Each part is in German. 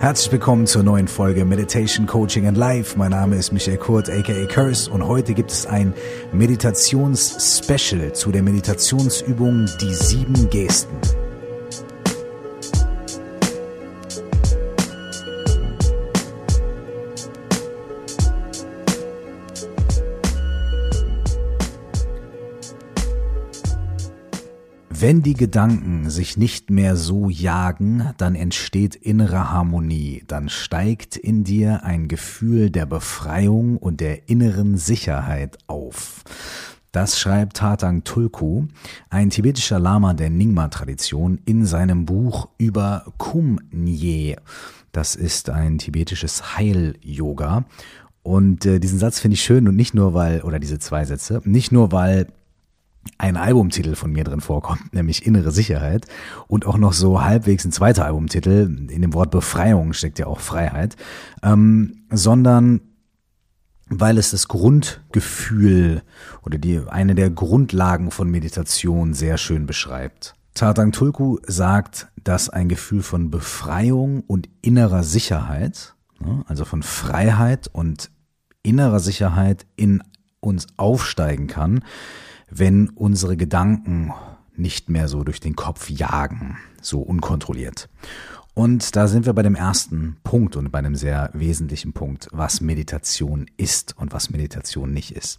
Herzlich willkommen zur neuen Folge Meditation Coaching and Life. Mein Name ist Michael Kurt, aka Curse, und heute gibt es ein Meditations-Special zu der Meditationsübung Die sieben Gesten. Wenn die Gedanken sich nicht mehr so jagen, dann entsteht innere Harmonie, dann steigt in dir ein Gefühl der Befreiung und der inneren Sicherheit auf. Das schreibt Tatang Tulku, ein tibetischer Lama der Nyingma-Tradition, in seinem Buch über Kumnye. Das ist ein tibetisches Heil-Yoga. Und äh, diesen Satz finde ich schön und nicht nur weil, oder diese zwei Sätze, nicht nur weil ein Albumtitel von mir drin vorkommt, nämlich Innere Sicherheit. Und auch noch so halbwegs ein zweiter Albumtitel, in dem Wort Befreiung steckt ja auch Freiheit, ähm, sondern weil es das Grundgefühl oder die, eine der Grundlagen von Meditation sehr schön beschreibt. Tatang Tulku sagt, dass ein Gefühl von Befreiung und innerer Sicherheit, ne, also von Freiheit und innerer Sicherheit in uns aufsteigen kann, wenn unsere Gedanken nicht mehr so durch den Kopf jagen, so unkontrolliert. Und da sind wir bei dem ersten Punkt und bei einem sehr wesentlichen Punkt, was Meditation ist und was Meditation nicht ist.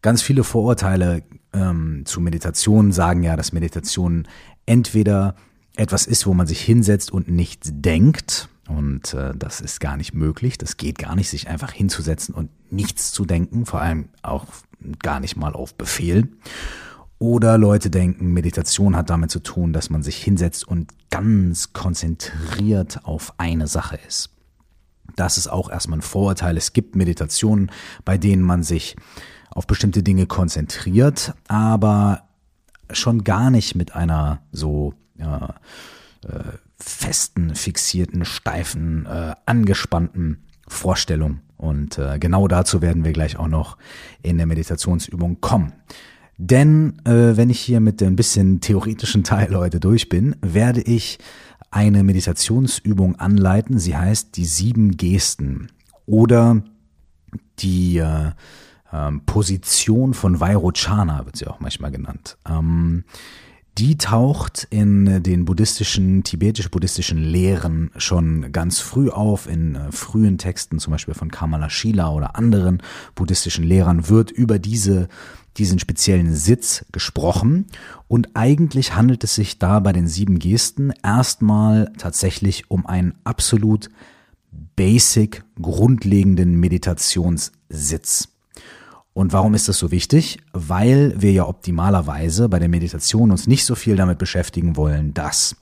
Ganz viele Vorurteile ähm, zu Meditation sagen ja, dass Meditation entweder etwas ist, wo man sich hinsetzt und nichts denkt, und äh, das ist gar nicht möglich, das geht gar nicht, sich einfach hinzusetzen und nichts zu denken, vor allem auch gar nicht mal auf Befehl. Oder Leute denken, Meditation hat damit zu tun, dass man sich hinsetzt und ganz konzentriert auf eine Sache ist. Das ist auch erstmal ein Vorurteil. Es gibt Meditationen, bei denen man sich auf bestimmte Dinge konzentriert, aber schon gar nicht mit einer so ja, äh, festen, fixierten, steifen, äh, angespannten Vorstellung. Und äh, genau dazu werden wir gleich auch noch in der Meditationsübung kommen. Denn äh, wenn ich hier mit ein bisschen theoretischen Teil heute durch bin, werde ich eine Meditationsübung anleiten. Sie heißt die sieben Gesten oder die äh, äh, Position von Vairochana wird sie auch manchmal genannt. Ähm, die taucht in den buddhistischen, tibetisch-buddhistischen Lehren schon ganz früh auf. In äh, frühen Texten, zum Beispiel von Kamala Shila oder anderen buddhistischen Lehrern, wird über diese, diesen speziellen Sitz gesprochen. Und eigentlich handelt es sich da bei den sieben Gesten erstmal tatsächlich um einen absolut basic, grundlegenden Meditationssitz. Und warum ist das so wichtig? Weil wir ja optimalerweise bei der Meditation uns nicht so viel damit beschäftigen wollen, dass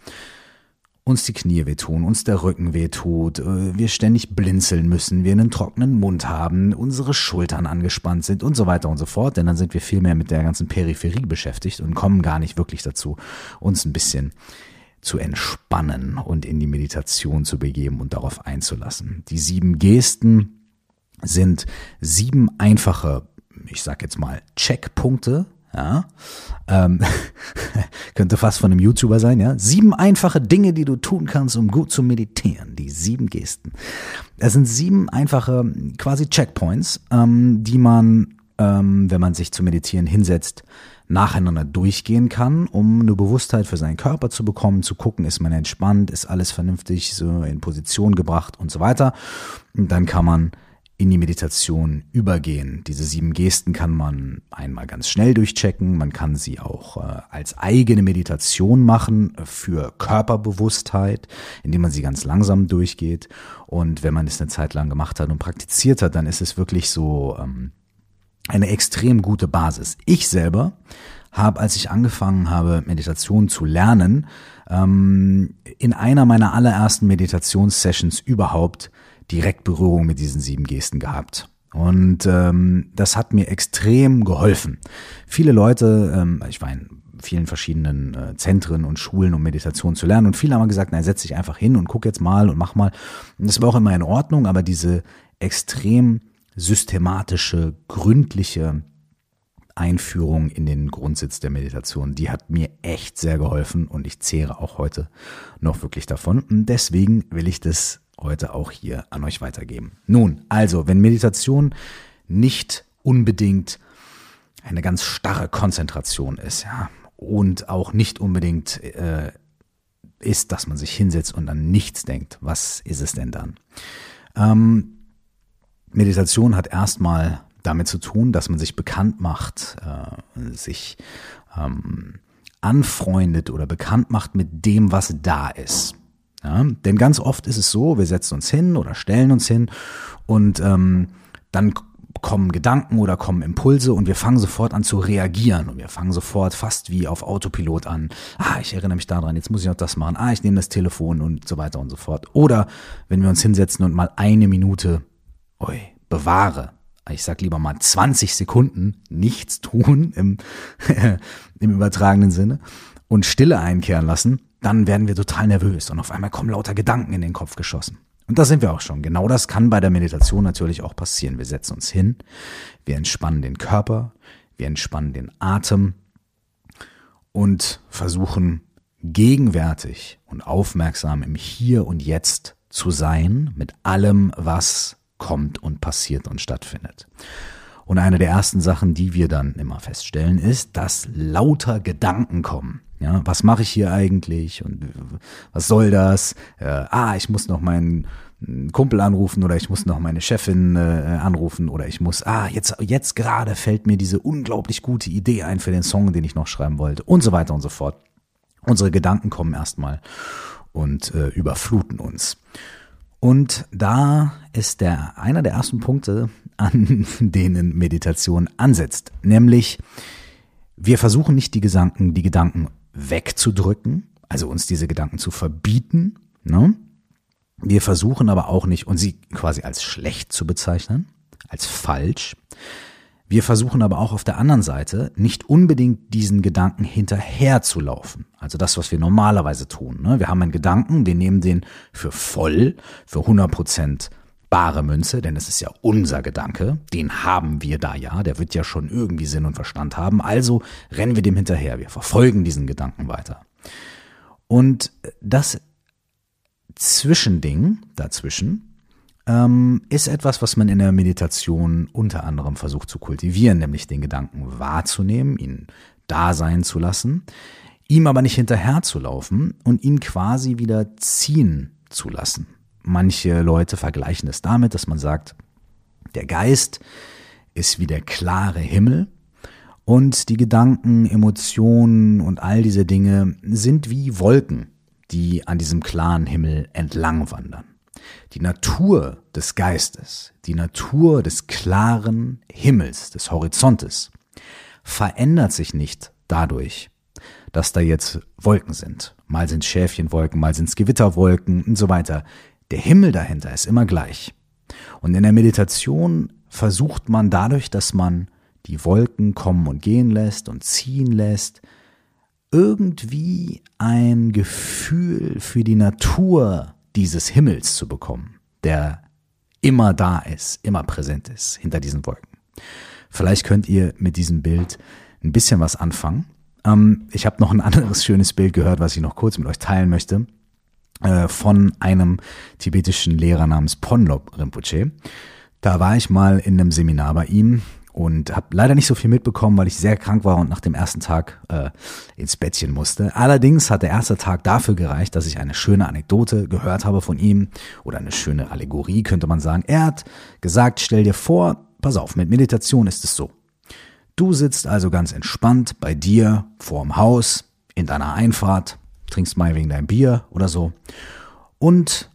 uns die Knie wehtun, uns der Rücken wehtut, äh, wir ständig blinzeln müssen, wir einen trockenen Mund haben, unsere Schultern angespannt sind und so weiter und so fort, denn dann sind wir viel mehr mit der ganzen Peripherie beschäftigt und kommen gar nicht wirklich dazu, uns ein bisschen zu entspannen und in die Meditation zu begeben und darauf einzulassen. Die sieben Gesten sind sieben einfache ich sag jetzt mal, Checkpunkte, ja, ähm, könnte fast von einem YouTuber sein, ja. Sieben einfache Dinge, die du tun kannst, um gut zu meditieren. Die sieben Gesten. Es sind sieben einfache quasi Checkpoints, ähm, die man, ähm, wenn man sich zu meditieren hinsetzt, nacheinander durchgehen kann, um eine Bewusstheit für seinen Körper zu bekommen, zu gucken, ist man entspannt, ist alles vernünftig so in Position gebracht und so weiter. Und dann kann man in die Meditation übergehen. Diese sieben Gesten kann man einmal ganz schnell durchchecken, man kann sie auch äh, als eigene Meditation machen für Körperbewusstheit, indem man sie ganz langsam durchgeht. Und wenn man es eine Zeit lang gemacht hat und praktiziert hat, dann ist es wirklich so ähm, eine extrem gute Basis. Ich selber habe, als ich angefangen habe, Meditation zu lernen, ähm, in einer meiner allerersten Meditationssessions überhaupt direkt Berührung mit diesen sieben Gesten gehabt. Und ähm, das hat mir extrem geholfen. Viele Leute, ähm, ich war in vielen verschiedenen äh, Zentren und Schulen, um Meditation zu lernen, und viele haben gesagt, nein, setz dich einfach hin und guck jetzt mal und mach mal. Und das war auch immer in Ordnung, aber diese extrem systematische, gründliche Einführung in den Grundsitz der Meditation, die hat mir echt sehr geholfen und ich zehre auch heute noch wirklich davon. Und deswegen will ich das heute auch hier an euch weitergeben. Nun, also, wenn Meditation nicht unbedingt eine ganz starre Konzentration ist, ja, und auch nicht unbedingt äh, ist, dass man sich hinsetzt und an nichts denkt. Was ist es denn dann? Ähm, Meditation hat erstmal damit zu tun, dass man sich bekannt macht, äh, sich ähm, anfreundet oder bekannt macht mit dem, was da ist. Ja, denn ganz oft ist es so, wir setzen uns hin oder stellen uns hin und ähm, dann kommen Gedanken oder kommen Impulse und wir fangen sofort an zu reagieren und wir fangen sofort fast wie auf Autopilot an. Ah, ich erinnere mich daran, jetzt muss ich noch das machen. Ah, ich nehme das Telefon und so weiter und so fort. Oder wenn wir uns hinsetzen und mal eine Minute, oi, bewahre. Ich sag lieber mal 20 Sekunden nichts tun im, im übertragenen Sinne und Stille einkehren lassen, dann werden wir total nervös und auf einmal kommen lauter Gedanken in den Kopf geschossen. Und da sind wir auch schon. Genau das kann bei der Meditation natürlich auch passieren. Wir setzen uns hin, wir entspannen den Körper, wir entspannen den Atem und versuchen gegenwärtig und aufmerksam im Hier und Jetzt zu sein mit allem, was kommt und passiert und stattfindet. Und eine der ersten Sachen, die wir dann immer feststellen, ist, dass lauter Gedanken kommen. Ja, was mache ich hier eigentlich und was soll das? Äh, ah, ich muss noch meinen Kumpel anrufen oder ich muss noch meine Chefin äh, anrufen oder ich muss, ah, jetzt, jetzt gerade fällt mir diese unglaublich gute Idee ein für den Song, den ich noch schreiben wollte und so weiter und so fort. Unsere Gedanken kommen erstmal und äh, überfluten uns. Und da ist der, einer der ersten Punkte, an denen Meditation ansetzt, nämlich wir versuchen nicht die Gedanken, die Gedanken wegzudrücken, also uns diese Gedanken zu verbieten. Ne? Wir versuchen aber auch nicht, und sie quasi als schlecht zu bezeichnen, als falsch. Wir versuchen aber auch auf der anderen Seite nicht unbedingt diesen Gedanken hinterher zu laufen. Also das, was wir normalerweise tun. Ne? Wir haben einen Gedanken, wir nehmen den für voll, für 100 Prozent bare Münze, denn es ist ja unser Gedanke, den haben wir da ja, der wird ja schon irgendwie Sinn und Verstand haben, also rennen wir dem hinterher, wir verfolgen diesen Gedanken weiter. Und das Zwischending dazwischen ähm, ist etwas, was man in der Meditation unter anderem versucht zu kultivieren, nämlich den Gedanken wahrzunehmen, ihn da sein zu lassen, ihm aber nicht hinterherzulaufen und ihn quasi wieder ziehen zu lassen. Manche Leute vergleichen es damit, dass man sagt, der Geist ist wie der klare Himmel und die Gedanken, Emotionen und all diese Dinge sind wie Wolken, die an diesem klaren Himmel entlang wandern. Die Natur des Geistes, die Natur des klaren Himmels, des Horizontes, verändert sich nicht dadurch, dass da jetzt Wolken sind. Mal sind Schäfchenwolken, mal sind es Gewitterwolken und so weiter. Der Himmel dahinter ist immer gleich. Und in der Meditation versucht man dadurch, dass man die Wolken kommen und gehen lässt und ziehen lässt, irgendwie ein Gefühl für die Natur dieses Himmels zu bekommen, der immer da ist, immer präsent ist hinter diesen Wolken. Vielleicht könnt ihr mit diesem Bild ein bisschen was anfangen. Ähm, ich habe noch ein anderes schönes Bild gehört, was ich noch kurz mit euch teilen möchte. Äh, von einem tibetischen Lehrer namens Ponlop Rinpoche. Da war ich mal in einem Seminar bei ihm und habe leider nicht so viel mitbekommen, weil ich sehr krank war und nach dem ersten Tag äh, ins Bettchen musste. Allerdings hat der erste Tag dafür gereicht, dass ich eine schöne Anekdote gehört habe von ihm oder eine schöne Allegorie könnte man sagen. Er hat gesagt, stell dir vor, pass auf, mit Meditation ist es so. Du sitzt also ganz entspannt bei dir vorm Haus in deiner Einfahrt, trinkst mal wegen dein Bier oder so. Und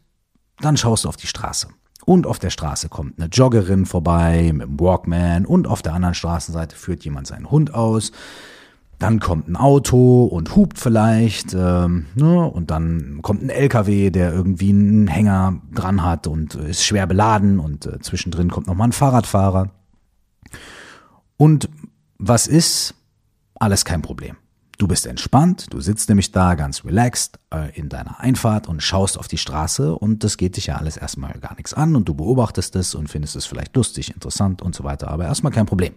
dann schaust du auf die Straße. Und auf der Straße kommt eine Joggerin vorbei mit einem Walkman und auf der anderen Straßenseite führt jemand seinen Hund aus. Dann kommt ein Auto und hupt vielleicht, ähm, ne? und dann kommt ein LKW, der irgendwie einen Hänger dran hat und ist schwer beladen und äh, zwischendrin kommt nochmal ein Fahrradfahrer. Und was ist? Alles kein Problem. Du bist entspannt, du sitzt nämlich da ganz relaxed äh, in deiner Einfahrt und schaust auf die Straße und das geht dich ja alles erstmal gar nichts an und du beobachtest es und findest es vielleicht lustig, interessant und so weiter, aber erstmal kein Problem.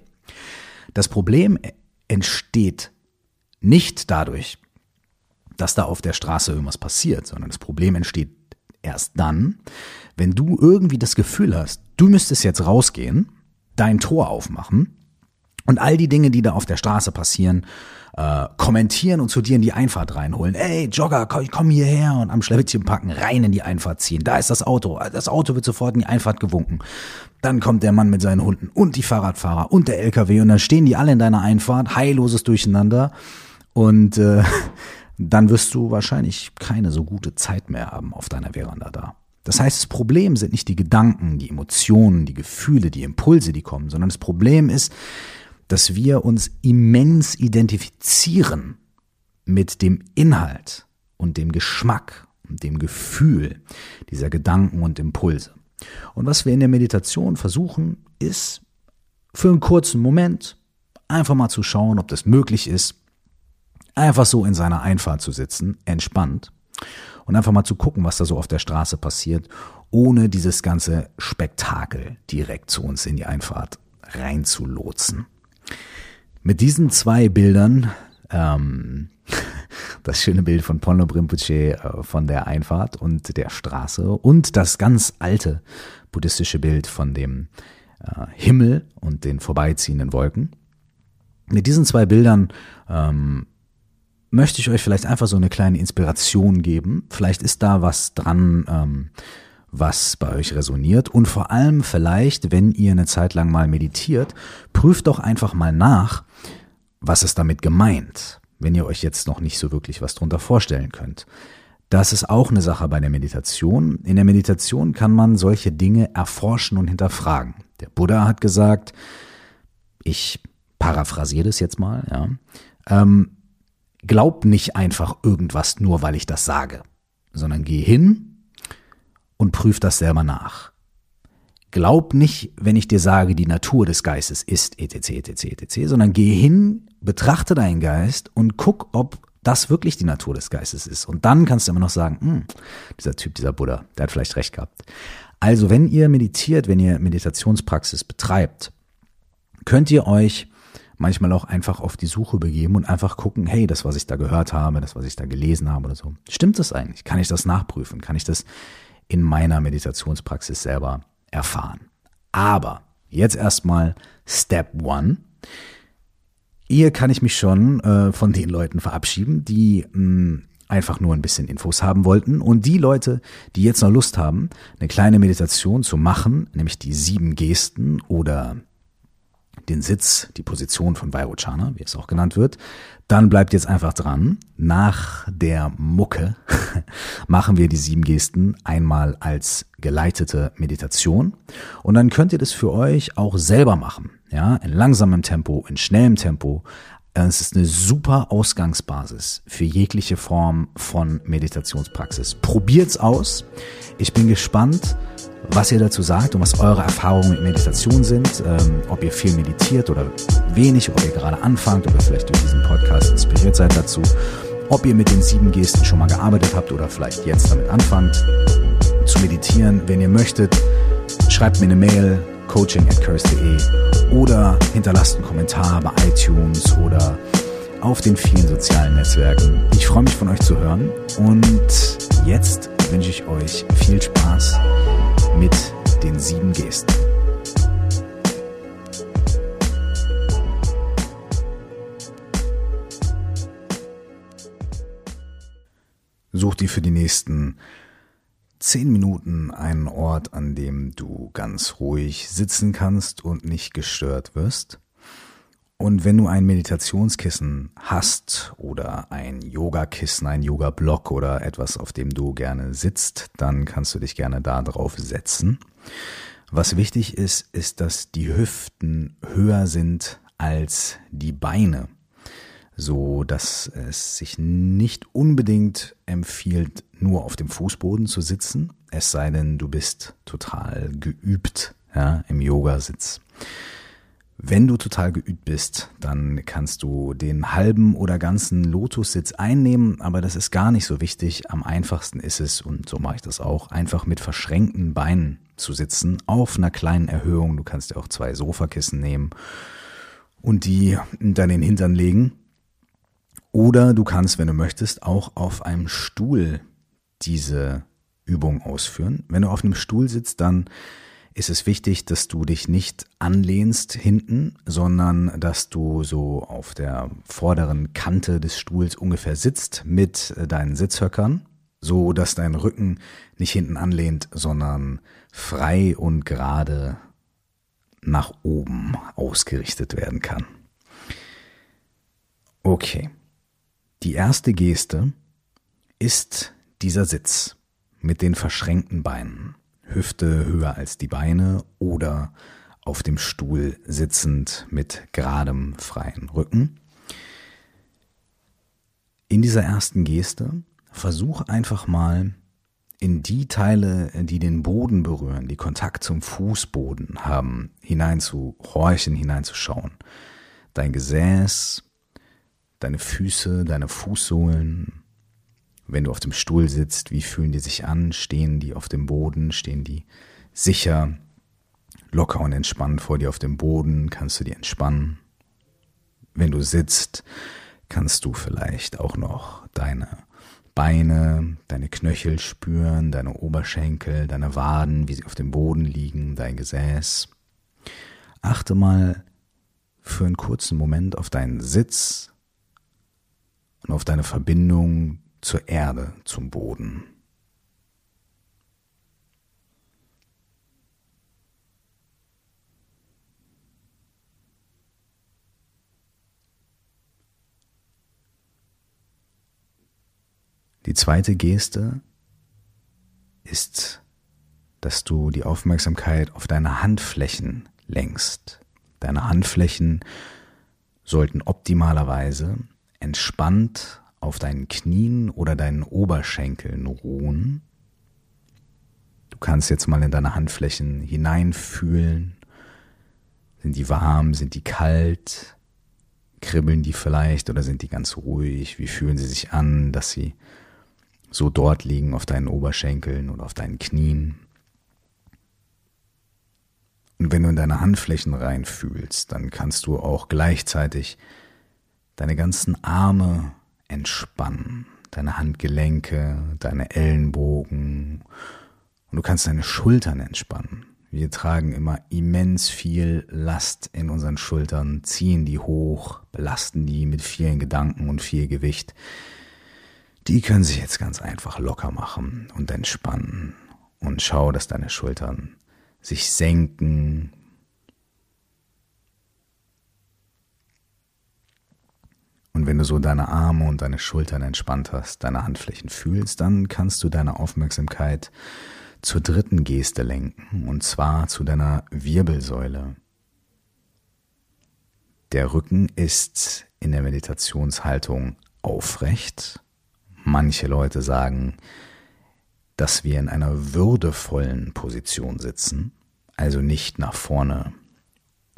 Das Problem entsteht nicht dadurch, dass da auf der Straße irgendwas passiert, sondern das Problem entsteht erst dann, wenn du irgendwie das Gefühl hast, du müsstest jetzt rausgehen, dein Tor aufmachen und all die Dinge, die da auf der Straße passieren, äh, kommentieren und zu dir in die Einfahrt reinholen. Ey, Jogger, komm, komm hierher und am Schleppchen packen, rein in die Einfahrt ziehen. Da ist das Auto. Das Auto wird sofort in die Einfahrt gewunken. Dann kommt der Mann mit seinen Hunden und die Fahrradfahrer und der LKW und dann stehen die alle in deiner Einfahrt, heilloses Durcheinander und äh, dann wirst du wahrscheinlich keine so gute Zeit mehr haben auf deiner Veranda da. Das heißt, das Problem sind nicht die Gedanken, die Emotionen, die Gefühle, die Impulse, die kommen, sondern das Problem ist, dass wir uns immens identifizieren mit dem Inhalt und dem Geschmack und dem Gefühl dieser Gedanken und Impulse. Und was wir in der Meditation versuchen, ist für einen kurzen Moment einfach mal zu schauen, ob das möglich ist, einfach so in seiner Einfahrt zu sitzen, entspannt und einfach mal zu gucken, was da so auf der Straße passiert, ohne dieses ganze Spektakel direkt zu uns in die Einfahrt reinzulotsen. Mit diesen zwei Bildern, ähm, das schöne Bild von Ponlo Rinpoche äh, von der Einfahrt und der Straße und das ganz alte buddhistische Bild von dem äh, Himmel und den vorbeiziehenden Wolken. Mit diesen zwei Bildern ähm, möchte ich euch vielleicht einfach so eine kleine Inspiration geben. Vielleicht ist da was dran, ähm, was bei euch resoniert. Und vor allem vielleicht, wenn ihr eine Zeit lang mal meditiert, prüft doch einfach mal nach, was ist damit gemeint, wenn ihr euch jetzt noch nicht so wirklich was drunter vorstellen könnt. Das ist auch eine Sache bei der Meditation. In der Meditation kann man solche Dinge erforschen und hinterfragen. Der Buddha hat gesagt, ich paraphrasiere das jetzt mal, ja, ähm, glaub nicht einfach irgendwas nur, weil ich das sage, sondern geh hin und prüf das selber nach. Glaub nicht, wenn ich dir sage, die Natur des Geistes ist etc. etc. etc., sondern geh hin, betrachte deinen Geist und guck, ob das wirklich die Natur des Geistes ist. Und dann kannst du immer noch sagen, hm, dieser Typ, dieser Buddha, der hat vielleicht recht gehabt. Also, wenn ihr meditiert, wenn ihr Meditationspraxis betreibt, könnt ihr euch manchmal auch einfach auf die Suche begeben und einfach gucken, hey, das, was ich da gehört habe, das, was ich da gelesen habe oder so, stimmt das eigentlich? Kann ich das nachprüfen? Kann ich das in meiner Meditationspraxis selber erfahren? Aber jetzt erstmal Step One. Hier kann ich mich schon äh, von den Leuten verabschieden, die mh, hm, einfach nur ein bisschen Infos haben wollten. Und die Leute, die jetzt noch Lust haben, eine kleine Meditation zu machen, nämlich die sieben Gesten oder den Sitz, die Position von Vairochana, wie es auch genannt wird, dann bleibt jetzt einfach dran. Nach der Mucke machen wir die sieben Gesten einmal als geleitete Meditation. Und dann könnt ihr das für euch auch selber machen. Ja, in langsamem Tempo, in schnellem Tempo. Es ist eine super Ausgangsbasis für jegliche Form von Meditationspraxis. Probiert's aus. Ich bin gespannt, was ihr dazu sagt und was eure Erfahrungen mit Meditation sind, ähm, ob ihr viel meditiert oder wenig, ob ihr gerade anfangt oder vielleicht durch diesen Podcast inspiriert seid dazu, ob ihr mit den sieben Gesten schon mal gearbeitet habt oder vielleicht jetzt damit anfangt zu meditieren. Wenn ihr möchtet, schreibt mir eine Mail coaching at curse.de oder hinterlasst einen Kommentar bei iTunes oder auf den vielen sozialen Netzwerken. Ich freue mich von euch zu hören und jetzt wünsche ich euch viel Spaß mit den sieben Gesten. Such dir für die nächsten zehn Minuten einen Ort, an dem du ganz ruhig sitzen kannst und nicht gestört wirst. Und wenn du ein Meditationskissen hast oder ein Yogakissen, ein Yoga-Block oder etwas, auf dem du gerne sitzt, dann kannst du dich gerne da drauf setzen. Was wichtig ist, ist, dass die Hüften höher sind als die Beine, so dass es sich nicht unbedingt empfiehlt, nur auf dem Fußboden zu sitzen, es sei denn, du bist total geübt ja, im Yogasitz. Wenn du total geübt bist, dann kannst du den halben oder ganzen Lotussitz einnehmen, aber das ist gar nicht so wichtig. Am einfachsten ist es, und so mache ich das auch, einfach mit verschränkten Beinen zu sitzen, auf einer kleinen Erhöhung. Du kannst dir auch zwei Sofakissen nehmen und die dann in den Hintern legen. Oder du kannst, wenn du möchtest, auch auf einem Stuhl diese Übung ausführen. Wenn du auf einem Stuhl sitzt, dann ist es wichtig, dass du dich nicht anlehnst hinten, sondern dass du so auf der vorderen Kante des Stuhls ungefähr sitzt mit deinen Sitzhöckern, so dass dein Rücken nicht hinten anlehnt, sondern frei und gerade nach oben ausgerichtet werden kann. Okay. Die erste Geste ist dieser Sitz mit den verschränkten Beinen. Hüfte höher als die Beine oder auf dem Stuhl sitzend mit geradem freien Rücken. In dieser ersten Geste versuch einfach mal in die Teile, die den Boden berühren, die Kontakt zum Fußboden haben, hineinzuhorchen, hineinzuschauen. Dein Gesäß, deine Füße, deine Fußsohlen, wenn du auf dem Stuhl sitzt, wie fühlen die sich an? Stehen die auf dem Boden? Stehen die sicher, locker und entspannt vor dir auf dem Boden? Kannst du die entspannen? Wenn du sitzt, kannst du vielleicht auch noch deine Beine, deine Knöchel spüren, deine Oberschenkel, deine Waden, wie sie auf dem Boden liegen, dein Gesäß. Achte mal für einen kurzen Moment auf deinen Sitz und auf deine Verbindung zur Erde, zum Boden. Die zweite Geste ist, dass du die Aufmerksamkeit auf deine Handflächen lenkst. Deine Handflächen sollten optimalerweise entspannt auf deinen Knien oder deinen Oberschenkeln ruhen. Du kannst jetzt mal in deine Handflächen hineinfühlen. Sind die warm? Sind die kalt? Kribbeln die vielleicht oder sind die ganz ruhig? Wie fühlen sie sich an, dass sie so dort liegen auf deinen Oberschenkeln oder auf deinen Knien? Und wenn du in deine Handflächen reinfühlst, dann kannst du auch gleichzeitig deine ganzen Arme entspannen. Deine Handgelenke, deine Ellenbogen und du kannst deine Schultern entspannen. Wir tragen immer immens viel Last in unseren Schultern, ziehen die hoch, belasten die mit vielen Gedanken und viel Gewicht. Die können sich jetzt ganz einfach locker machen und entspannen. Und schau, dass deine Schultern sich senken, Und wenn du so deine Arme und deine Schultern entspannt hast, deine Handflächen fühlst, dann kannst du deine Aufmerksamkeit zur dritten Geste lenken, und zwar zu deiner Wirbelsäule. Der Rücken ist in der Meditationshaltung aufrecht. Manche Leute sagen, dass wir in einer würdevollen Position sitzen, also nicht nach vorne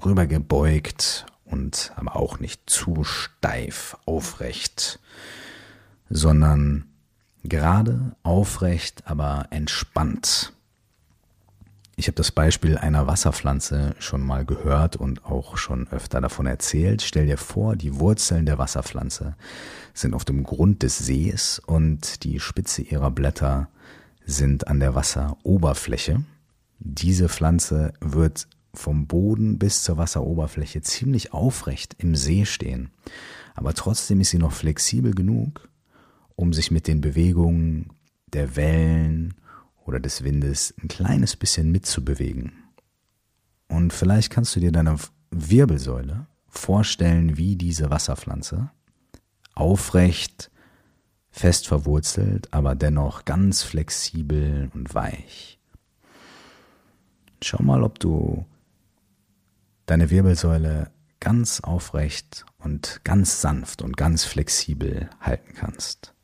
rübergebeugt und aber auch nicht zu steif aufrecht, sondern gerade aufrecht, aber entspannt. Ich habe das Beispiel einer Wasserpflanze schon mal gehört und auch schon öfter davon erzählt. Stell dir vor, die Wurzeln der Wasserpflanze sind auf dem Grund des Sees und die Spitze ihrer Blätter sind an der Wasseroberfläche. Diese Pflanze wird vom Boden bis zur Wasseroberfläche ziemlich aufrecht im See stehen. Aber trotzdem ist sie noch flexibel genug, um sich mit den Bewegungen der Wellen oder des Windes ein kleines bisschen mitzubewegen. Und vielleicht kannst du dir deine Wirbelsäule vorstellen wie diese Wasserpflanze, aufrecht, fest verwurzelt, aber dennoch ganz flexibel und weich. Schau mal, ob du deine Wirbelsäule ganz aufrecht und ganz sanft und ganz flexibel halten kannst.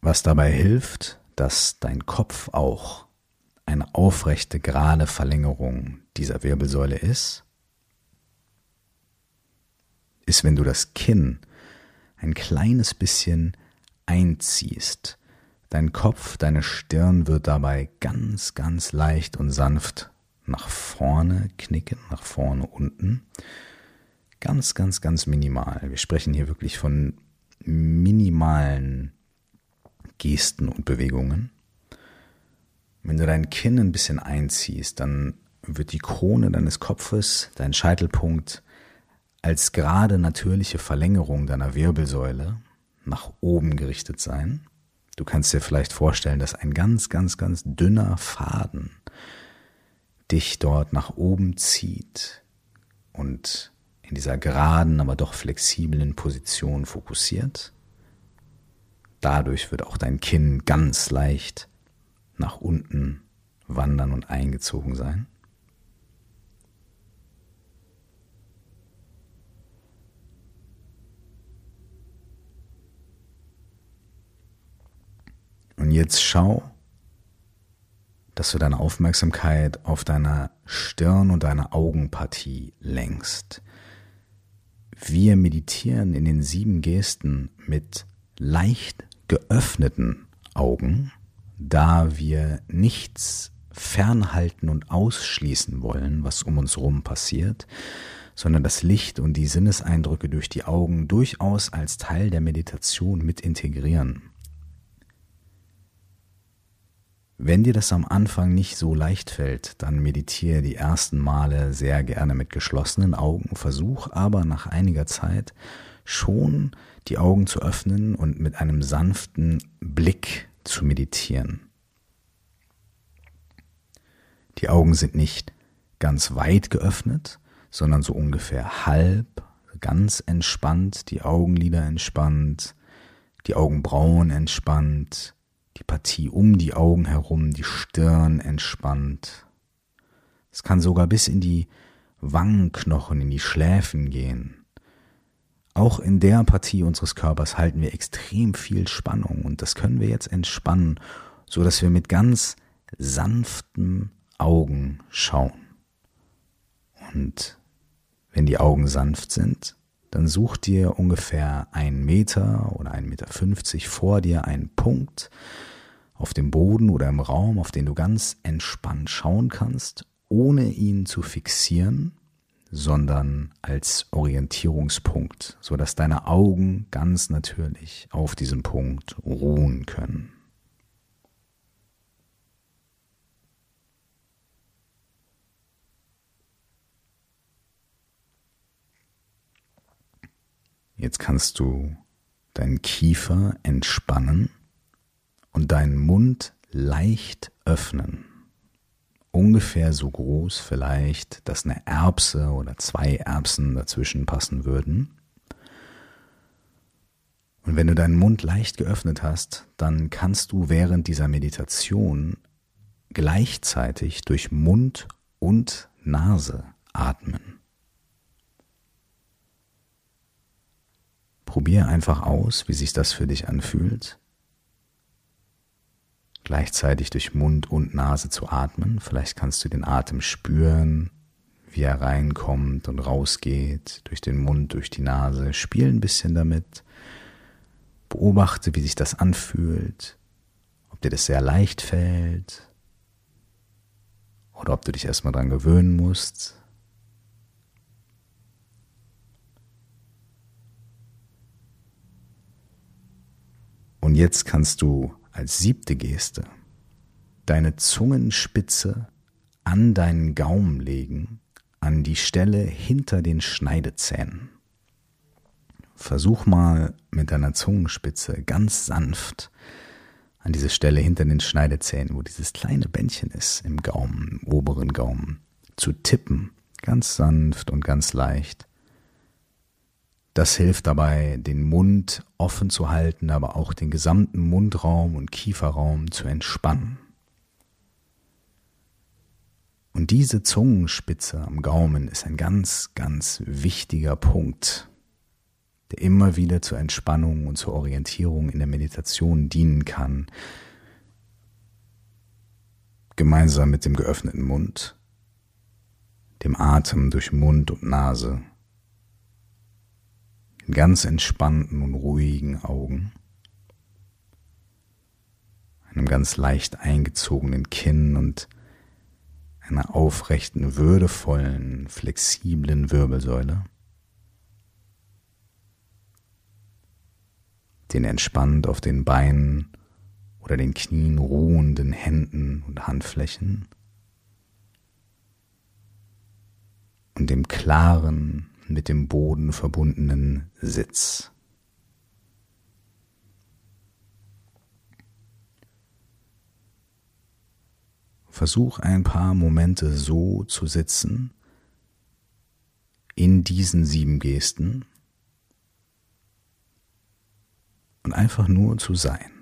Was dabei hilft, dass dein Kopf auch eine aufrechte, gerade Verlängerung dieser Wirbelsäule ist, ist, wenn du das Kinn ein kleines bisschen einziehst. Dein Kopf, deine Stirn wird dabei ganz, ganz leicht und sanft nach vorne knicken, nach vorne unten. Ganz, ganz, ganz minimal. Wir sprechen hier wirklich von minimalen Gesten und Bewegungen. Wenn du dein Kinn ein bisschen einziehst, dann wird die Krone deines Kopfes, dein Scheitelpunkt, als gerade natürliche Verlängerung deiner Wirbelsäule nach oben gerichtet sein. Du kannst dir vielleicht vorstellen, dass ein ganz, ganz, ganz dünner Faden dich dort nach oben zieht und in dieser geraden, aber doch flexiblen Position fokussiert. Dadurch wird auch dein Kinn ganz leicht nach unten wandern und eingezogen sein. Jetzt schau, dass du deine Aufmerksamkeit auf deiner Stirn und deine Augenpartie lenkst. Wir meditieren in den sieben Gesten mit leicht geöffneten Augen, da wir nichts fernhalten und ausschließen wollen, was um uns herum passiert, sondern das Licht und die Sinneseindrücke durch die Augen durchaus als Teil der Meditation mit integrieren. Wenn dir das am Anfang nicht so leicht fällt, dann meditiere die ersten Male sehr gerne mit geschlossenen Augen, versuch aber nach einiger Zeit schon die Augen zu öffnen und mit einem sanften Blick zu meditieren. Die Augen sind nicht ganz weit geöffnet, sondern so ungefähr halb, ganz entspannt, die Augenlider entspannt, die Augenbrauen entspannt, die Partie um die Augen herum, die Stirn entspannt. Es kann sogar bis in die Wangenknochen, in die Schläfen gehen. Auch in der Partie unseres Körpers halten wir extrem viel Spannung und das können wir jetzt entspannen, so dass wir mit ganz sanften Augen schauen. Und wenn die Augen sanft sind, dann such dir ungefähr einen Meter oder einen Meter fünfzig vor dir einen Punkt auf dem Boden oder im Raum, auf den du ganz entspannt schauen kannst, ohne ihn zu fixieren, sondern als Orientierungspunkt, so dass deine Augen ganz natürlich auf diesem Punkt ruhen können. Jetzt kannst du deinen Kiefer entspannen und deinen Mund leicht öffnen. Ungefähr so groß vielleicht, dass eine Erbse oder zwei Erbsen dazwischen passen würden. Und wenn du deinen Mund leicht geöffnet hast, dann kannst du während dieser Meditation gleichzeitig durch Mund und Nase atmen. Probier einfach aus, wie sich das für dich anfühlt. Gleichzeitig durch Mund und Nase zu atmen. Vielleicht kannst du den Atem spüren, wie er reinkommt und rausgeht, durch den Mund, durch die Nase. Spiel ein bisschen damit. Beobachte, wie sich das anfühlt, ob dir das sehr leicht fällt oder ob du dich erstmal dran gewöhnen musst. Und jetzt kannst du als siebte Geste deine Zungenspitze an deinen Gaumen legen, an die Stelle hinter den Schneidezähnen. Versuch mal mit deiner Zungenspitze ganz sanft an diese Stelle hinter den Schneidezähnen, wo dieses kleine Bändchen ist im Gaumen, im oberen Gaumen, zu tippen, ganz sanft und ganz leicht. Das hilft dabei, den Mund offen zu halten, aber auch den gesamten Mundraum und Kieferraum zu entspannen. Und diese Zungenspitze am Gaumen ist ein ganz, ganz wichtiger Punkt, der immer wieder zur Entspannung und zur Orientierung in der Meditation dienen kann, gemeinsam mit dem geöffneten Mund, dem Atem durch Mund und Nase in ganz entspannten und ruhigen Augen, einem ganz leicht eingezogenen Kinn und einer aufrechten, würdevollen, flexiblen Wirbelsäule, den entspannt auf den Beinen oder den Knien ruhenden Händen und Handflächen und dem klaren, mit dem Boden verbundenen Sitz. Versuch ein paar Momente so zu sitzen, in diesen sieben Gesten und einfach nur zu sein.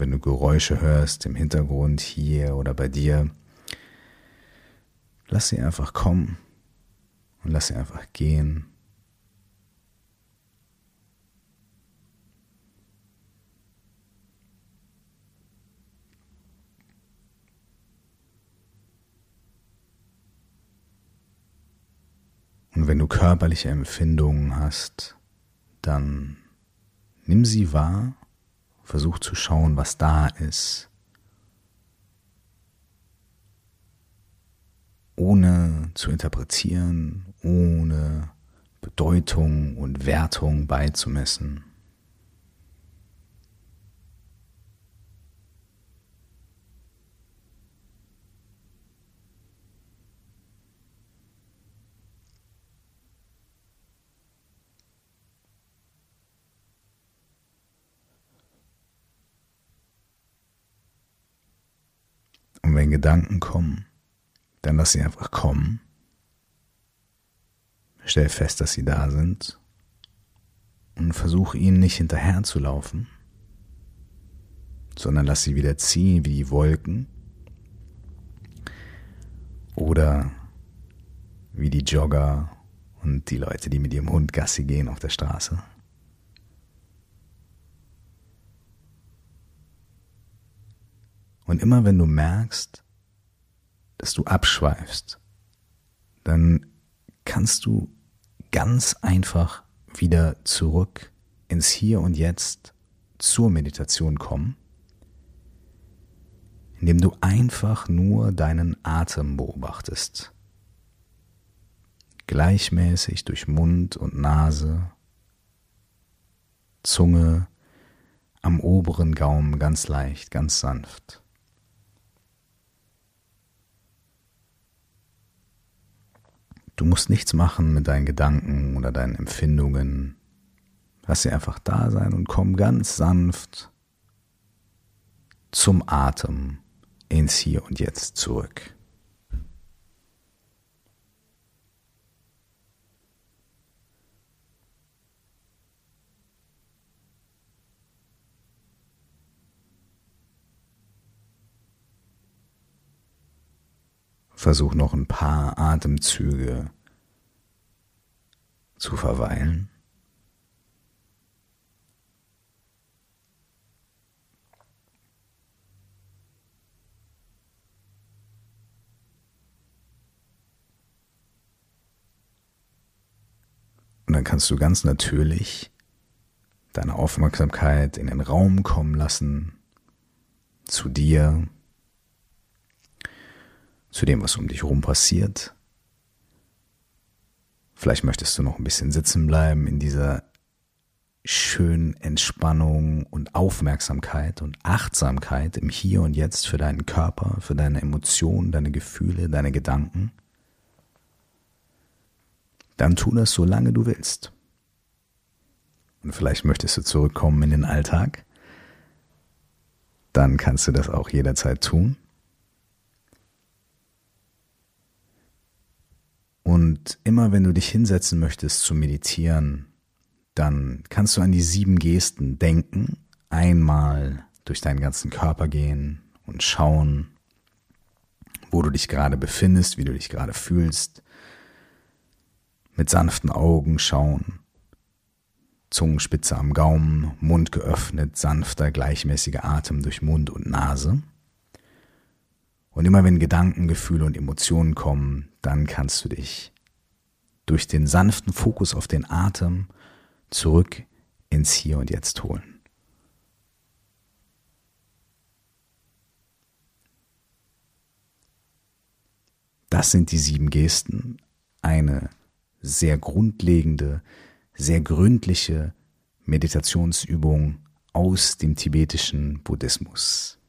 Wenn du Geräusche hörst im Hintergrund hier oder bei dir, lass sie einfach kommen und lass sie einfach gehen. Und wenn du körperliche Empfindungen hast, dann nimm sie wahr, versuch zu schauen, was da ist, ohne zu interpretieren, ohne Bedeutung und Wertung beizumessen. Wenn Gedanken kommen, dann lass sie einfach kommen. Stell fest, dass sie da sind und versuch ihnen nicht hinterher zu laufen, sondern lass sie wieder ziehen wie die Wolken oder wie die Jogger und die Leute, die mit ihrem Hund Gassi gehen auf der Straße. Und immer wenn du merkst, dass du abschweifst, dann kannst du ganz einfach wieder zurück ins Hier und Jetzt zur Meditation kommen, indem du einfach nur deinen Atem beobachtest. Gleichmäßig durch Mund und Nase, Zunge, am oberen Gaumen ganz leicht, ganz sanft. Du musst nichts machen mit deinen Gedanken oder deinen Empfindungen. Lass sie einfach da sein und komm ganz sanft zum Atem ins Hier und Jetzt zurück. Versuch noch ein paar Atemzüge zu verweilen. Und dann kannst du ganz natürlich deine Aufmerksamkeit in den Raum kommen lassen, zu dir, zu dem, was um dich herum passiert. Vielleicht möchtest du noch ein bisschen sitzen bleiben in dieser schönen Entspannung und Aufmerksamkeit und Achtsamkeit im Hier und Jetzt für deinen Körper, für deine Emotionen, deine Gefühle, deine Gedanken. Dann tu das so lange du willst. Und vielleicht möchtest du zurückkommen in den Alltag. Dann kannst du das auch jederzeit tun. Und immer wenn du dich hinsetzen möchtest zu meditieren, dann kannst du an die sieben Gesten denken, einmal durch deinen ganzen Körper gehen und schauen, wo du dich gerade befindest, wie du dich gerade fühlst, mit sanften Augen schauen, Zungenspitze am Gaumen, Mund geöffnet, sanfter, gleichmäßiger Atem durch Mund und Nase. Und immer wenn Gedanken, Gefühle und Emotionen kommen, dann kannst du dich durch den sanften Fokus auf den Atem zurück ins Hier und Jetzt holen. Das sind die sieben Gesten. Eine sehr grundlegende, sehr gründliche Meditationsübung aus dem tibetischen Buddhismus.